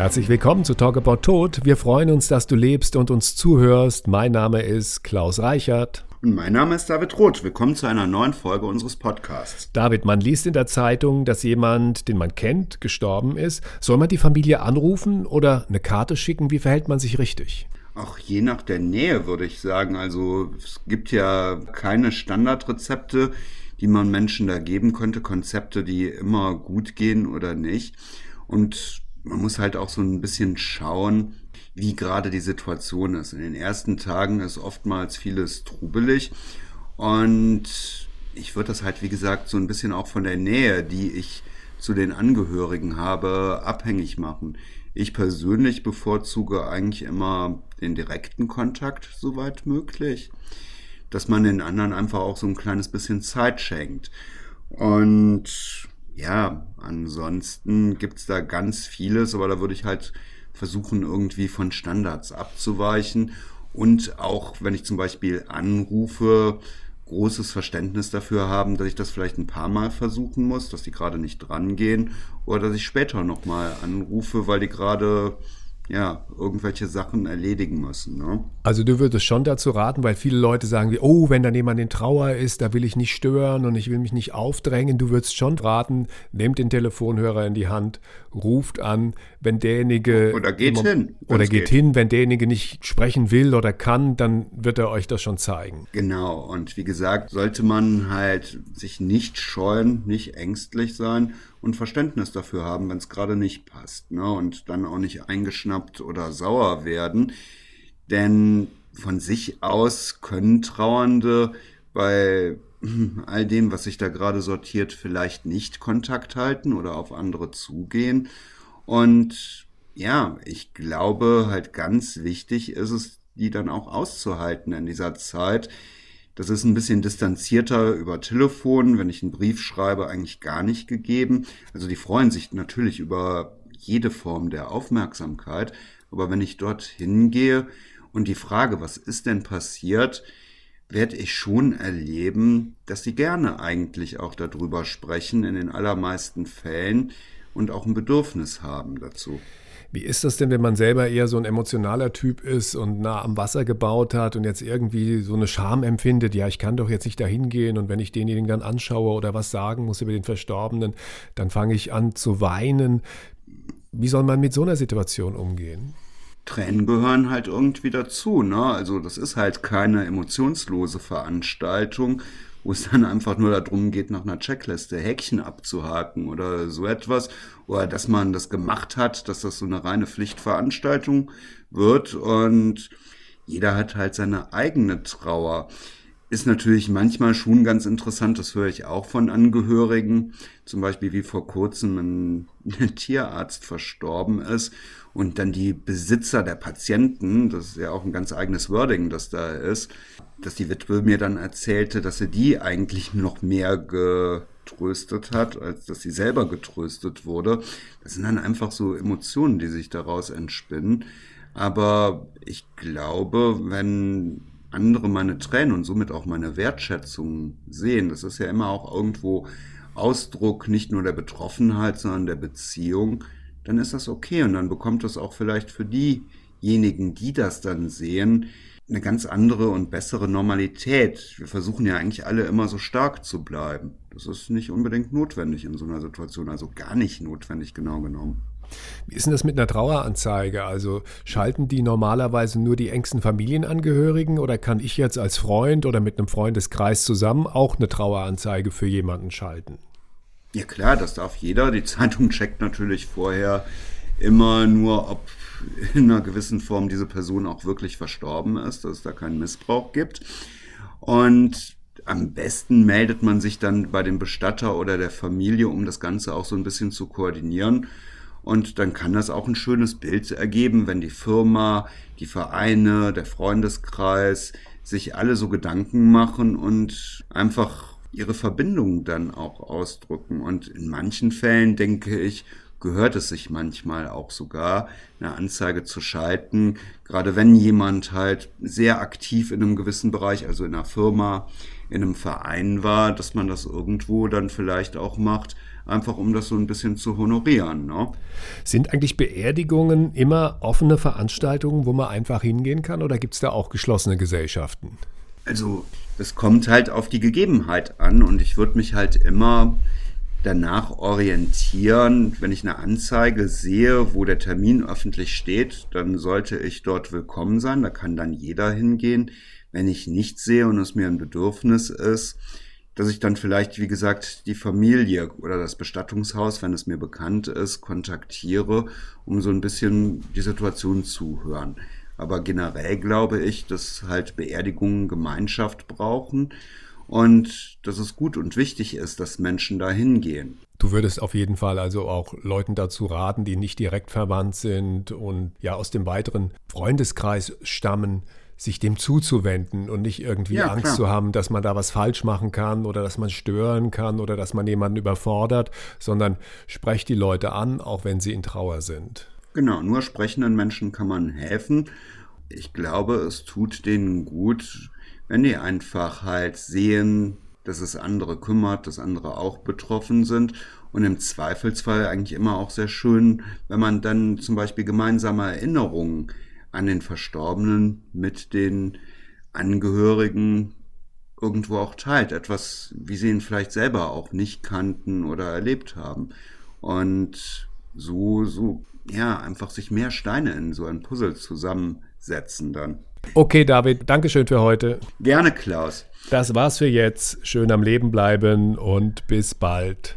Herzlich willkommen zu Talk About Tod. Wir freuen uns, dass du lebst und uns zuhörst. Mein Name ist Klaus Reichert. Und mein Name ist David Roth. Willkommen zu einer neuen Folge unseres Podcasts. David, man liest in der Zeitung, dass jemand, den man kennt, gestorben ist. Soll man die Familie anrufen oder eine Karte schicken? Wie verhält man sich richtig? Auch je nach der Nähe würde ich sagen. Also es gibt ja keine Standardrezepte, die man Menschen da geben könnte, Konzepte, die immer gut gehen oder nicht. Und man muss halt auch so ein bisschen schauen, wie gerade die Situation ist. In den ersten Tagen ist oftmals vieles trubelig und ich würde das halt, wie gesagt, so ein bisschen auch von der Nähe, die ich zu den Angehörigen habe, abhängig machen. Ich persönlich bevorzuge eigentlich immer den direkten Kontakt, soweit möglich, dass man den anderen einfach auch so ein kleines bisschen Zeit schenkt. Und ja, ansonsten gibt's da ganz vieles, aber da würde ich halt versuchen, irgendwie von Standards abzuweichen. Und auch wenn ich zum Beispiel anrufe, großes Verständnis dafür haben, dass ich das vielleicht ein paar Mal versuchen muss, dass die gerade nicht drangehen oder dass ich später nochmal anrufe, weil die gerade ja, irgendwelche Sachen erledigen müssen. Ne? Also du würdest schon dazu raten, weil viele Leute sagen, oh, wenn dann jemand in Trauer ist, da will ich nicht stören und ich will mich nicht aufdrängen. Du würdest schon raten, nehmt den Telefonhörer in die Hand, ruft an, wenn derjenige... Oder geht immer, hin. Oder geht, geht hin, wenn derjenige nicht sprechen will oder kann, dann wird er euch das schon zeigen. Genau, und wie gesagt, sollte man halt sich nicht scheuen, nicht ängstlich sein und Verständnis dafür haben, wenn es gerade nicht passt. Ne? Und dann auch nicht eingeschnappt oder sauer werden. Denn von sich aus können Trauernde bei all dem, was sich da gerade sortiert, vielleicht nicht Kontakt halten oder auf andere zugehen. Und ja, ich glaube halt ganz wichtig ist es, die dann auch auszuhalten in dieser Zeit, das ist ein bisschen distanzierter über Telefon, wenn ich einen Brief schreibe, eigentlich gar nicht gegeben. Also die freuen sich natürlich über jede Form der Aufmerksamkeit. Aber wenn ich dorthin gehe und die Frage, was ist denn passiert, werde ich schon erleben, dass sie gerne eigentlich auch darüber sprechen, in den allermeisten Fällen und auch ein Bedürfnis haben dazu. Wie ist das denn, wenn man selber eher so ein emotionaler Typ ist und nah am Wasser gebaut hat und jetzt irgendwie so eine Scham empfindet, ja, ich kann doch jetzt nicht dahin gehen und wenn ich denjenigen dann anschaue oder was sagen muss über den Verstorbenen, dann fange ich an zu weinen. Wie soll man mit so einer Situation umgehen? Tränen gehören halt irgendwie dazu, ne? Also das ist halt keine emotionslose Veranstaltung wo es dann einfach nur darum geht, nach einer Checkliste Häkchen abzuhaken oder so etwas. Oder dass man das gemacht hat, dass das so eine reine Pflichtveranstaltung wird. Und jeder hat halt seine eigene Trauer. Ist natürlich manchmal schon ganz interessant, das höre ich auch von Angehörigen, zum Beispiel wie vor kurzem ein, Tierarzt verstorben ist und dann die Besitzer der Patienten, das ist ja auch ein ganz eigenes Wording, das da ist, dass die Witwe mir dann erzählte, dass sie die eigentlich noch mehr getröstet hat, als dass sie selber getröstet wurde. Das sind dann einfach so Emotionen, die sich daraus entspinnen. Aber ich glaube, wenn andere meine Tränen und somit auch meine Wertschätzung sehen, das ist ja immer auch irgendwo Ausdruck nicht nur der Betroffenheit, sondern der Beziehung, dann ist das okay und dann bekommt das auch vielleicht für diejenigen, die das dann sehen, eine ganz andere und bessere Normalität. Wir versuchen ja eigentlich alle immer so stark zu bleiben. Das ist nicht unbedingt notwendig in so einer Situation, also gar nicht notwendig genau genommen. Wie ist denn das mit einer Traueranzeige? Also schalten die normalerweise nur die engsten Familienangehörigen oder kann ich jetzt als Freund oder mit einem Freundeskreis zusammen auch eine Traueranzeige für jemanden schalten? Ja klar, das darf jeder. Die Zeitung checkt natürlich vorher immer nur, ob in einer gewissen Form diese Person auch wirklich verstorben ist, dass es da keinen Missbrauch gibt. Und am besten meldet man sich dann bei dem Bestatter oder der Familie, um das Ganze auch so ein bisschen zu koordinieren. Und dann kann das auch ein schönes Bild ergeben, wenn die Firma, die Vereine, der Freundeskreis sich alle so Gedanken machen und einfach ihre Verbindung dann auch ausdrücken. Und in manchen Fällen denke ich, gehört es sich manchmal auch sogar, eine Anzeige zu schalten, gerade wenn jemand halt sehr aktiv in einem gewissen Bereich, also in einer Firma, in einem Verein war, dass man das irgendwo dann vielleicht auch macht, einfach um das so ein bisschen zu honorieren. Ne? Sind eigentlich Beerdigungen immer offene Veranstaltungen, wo man einfach hingehen kann oder gibt es da auch geschlossene Gesellschaften? Also es kommt halt auf die Gegebenheit an und ich würde mich halt immer danach orientieren. Wenn ich eine Anzeige sehe, wo der Termin öffentlich steht, dann sollte ich dort willkommen sein. Da kann dann jeder hingehen. Wenn ich nichts sehe und es mir ein Bedürfnis ist, dass ich dann vielleicht, wie gesagt, die Familie oder das Bestattungshaus, wenn es mir bekannt ist, kontaktiere, um so ein bisschen die Situation zu hören. Aber generell glaube ich, dass halt Beerdigungen Gemeinschaft brauchen und dass es gut und wichtig ist, dass Menschen da hingehen. Du würdest auf jeden Fall also auch Leuten dazu raten, die nicht direkt verwandt sind und ja aus dem weiteren Freundeskreis stammen, sich dem zuzuwenden und nicht irgendwie ja, Angst klar. zu haben, dass man da was falsch machen kann oder dass man stören kann oder dass man jemanden überfordert, sondern sprecht die Leute an, auch wenn sie in Trauer sind. Genau, nur sprechenden Menschen kann man helfen. Ich glaube, es tut denen gut, wenn die einfach halt sehen, dass es andere kümmert, dass andere auch betroffen sind. Und im Zweifelsfall eigentlich immer auch sehr schön, wenn man dann zum Beispiel gemeinsame Erinnerungen an den Verstorbenen mit den Angehörigen irgendwo auch teilt. Etwas, wie sie ihn vielleicht selber auch nicht kannten oder erlebt haben. Und so, so, ja, einfach sich mehr Steine in so ein Puzzle zusammensetzen dann. Okay, David, Dankeschön für heute. Gerne, Klaus. Das war's für jetzt. Schön am Leben bleiben und bis bald.